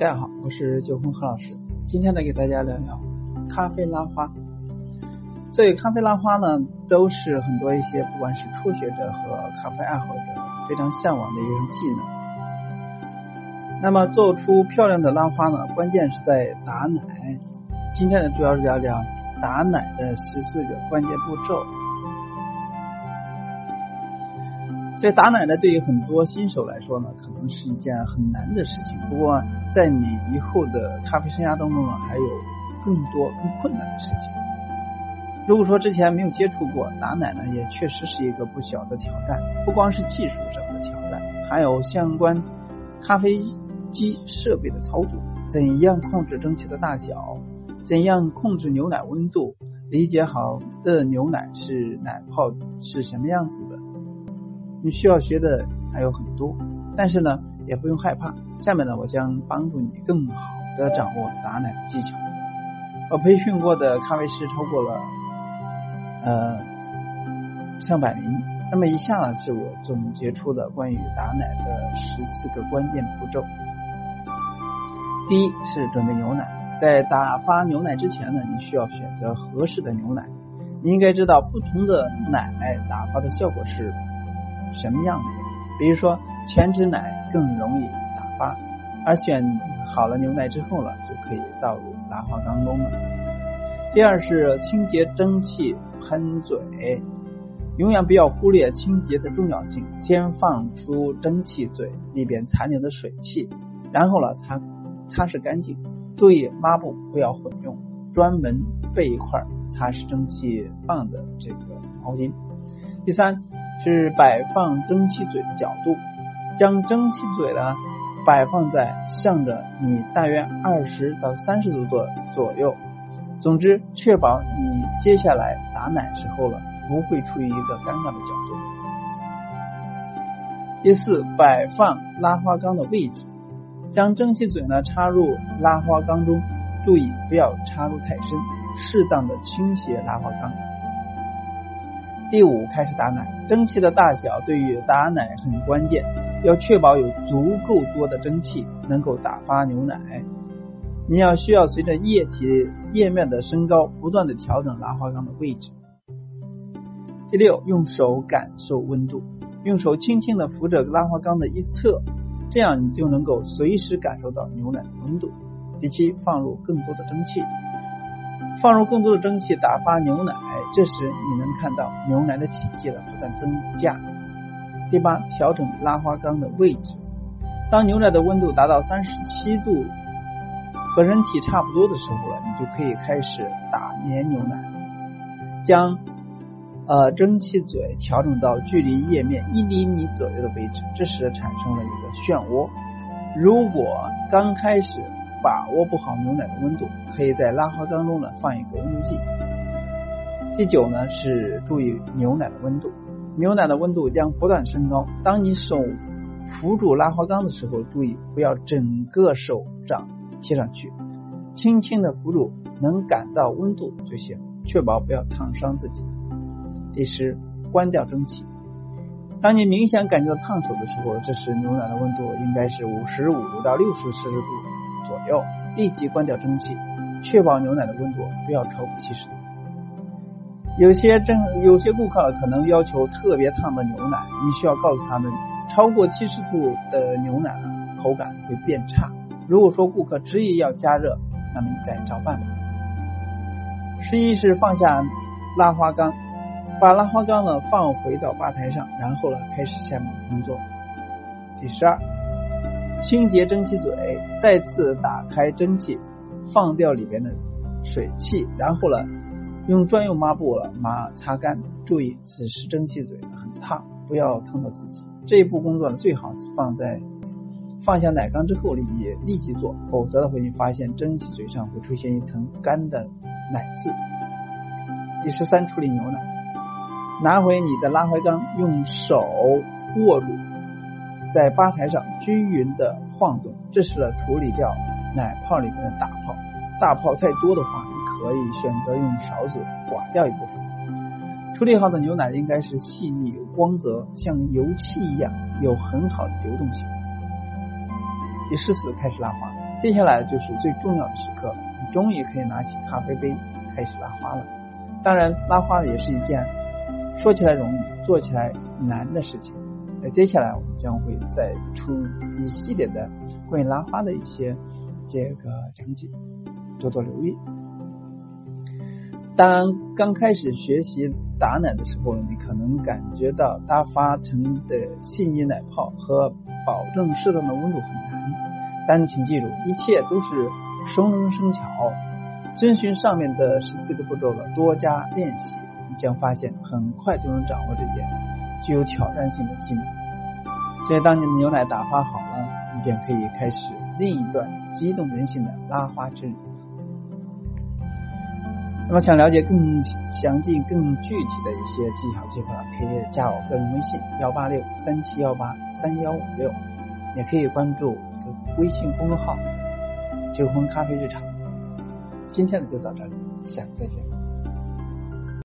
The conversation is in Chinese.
大家好，我是九峰何老师。今天呢，给大家聊聊咖啡拉花。所以，咖啡拉花呢，都是很多一些不管是初学者和咖啡爱好者非常向往的一种技能。那么，做出漂亮的拉花呢，关键是在打奶。今天呢，主要是聊聊打奶的十四个关键步骤。所以打奶呢，对于很多新手来说呢，可能是一件很难的事情。不过，在你以后的咖啡生涯当中呢，还有更多更困难的事情。如果说之前没有接触过打奶呢，也确实是一个不小的挑战。不光是技术上的挑战，还有相关咖啡机设备的操作，怎样控制蒸汽的大小，怎样控制牛奶温度，理解好的牛奶是奶泡是什么样子。你需要学的还有很多，但是呢，也不用害怕。下面呢，我将帮助你更好的掌握打奶的技巧。我培训过的咖啡师超过了呃上百名。那么以下呢，是我总结出的关于打奶的十四个关键步骤。第一是准备牛奶，在打发牛奶之前呢，你需要选择合适的牛奶。你应该知道，不同的奶打发的效果是。什么样的？比如说全脂奶更容易打发，而选好了牛奶之后了，就可以倒入拉花缸中了。第二是清洁蒸汽喷嘴，永远不要忽略清洁的重要性。先放出蒸汽嘴里边残留的水汽，然后呢擦擦拭干净。注意抹布不要混用，专门备一块擦拭蒸汽棒的这个毛巾。第三。是摆放蒸汽嘴的角度，将蒸汽嘴呢摆放在向着你大约二十到三十度的左右。总之，确保你接下来打奶时候了不会处于一个尴尬的角度。第四，摆放拉花缸的位置，将蒸汽嘴呢插入拉花缸中，注意不要插入太深，适当的倾斜拉花缸。第五，开始打奶。蒸汽的大小对于打奶很关键，要确保有足够多的蒸汽能够打发牛奶。你要需要随着液体液面的升高，不断的调整拉花缸的位置。第六，用手感受温度，用手轻轻的扶着拉花缸的一侧，这样你就能够随时感受到牛奶的温度。第七，放入更多的蒸汽。放入更多的蒸汽打发牛奶，这时你能看到牛奶的体积了不断增加。第八，调整拉花缸的位置。当牛奶的温度达到三十七度，和人体差不多的时候了，你就可以开始打粘牛奶。将呃蒸汽嘴调整到距离液面一厘米左右的位置，这时产生了一个漩涡。如果刚开始。把握不好牛奶的温度，可以在拉花缸中呢放一个温度计。第九呢是注意牛奶的温度，牛奶的温度将不断升高。当你手扶住拉花缸的时候，注意不要整个手掌贴上去，轻轻的扶住，能感到温度就行，确保不要烫伤自己。第十，关掉蒸汽。当你明显感觉到烫手的时候，这时牛奶的温度应该是五十五到六十摄氏度。左右，立即关掉蒸汽，确保牛奶的温度不要超过七十度。有些蒸，有些顾客可能要求特别烫的牛奶，你需要告诉他们，超过七十度的牛奶口感会变差。如果说顾客执意要加热，那么你再找办法。十一是放下拉花缸，把拉花缸呢放回到吧台上，然后呢开始下面的工作。第十二。清洁蒸汽嘴，再次打开蒸汽，放掉里边的水汽，然后呢，用专用抹布了抹擦干。注意，此时蒸汽嘴很烫，不要烫到自己。这一步工作呢，最好是放在放下奶缸之后立即立即做，否则的话，你发现蒸汽嘴上会出现一层干的奶渍。第十三，处理牛奶，拿回你的拉花缸，用手握住。在吧台上均匀的晃动，这是了处理掉奶泡里面的大泡。大泡太多的话，可以选择用勺子刮掉一部分。处理好的牛奶应该是细腻有光泽，像油漆一样有很好的流动性。第十次，开始拉花。接下来就是最重要的时刻，你终于可以拿起咖啡杯开始拉花了。当然，拉花也是一件说起来容易、做起来难的事情。那接下来我们将会再出一系列的关于拉花的一些这个讲解，多多留意。当刚开始学习打奶的时候，你可能感觉到打发成的细腻奶泡和保证适当的温度很难，但请记住，一切都是熟能生巧。遵循上面的十四个步骤的多加练习，你将发现很快就能掌握这些具有挑战性的技能。所以，当你的牛奶打发好了，你便可以开始另一段激动人心的拉花之旅。那么，想了解更详尽、更具体的一些技巧计划，可以加我个人微信幺八六三七幺八三幺五六，也可以关注我的微信公众号“九红咖啡日常”。今天的就到这里，下次再见。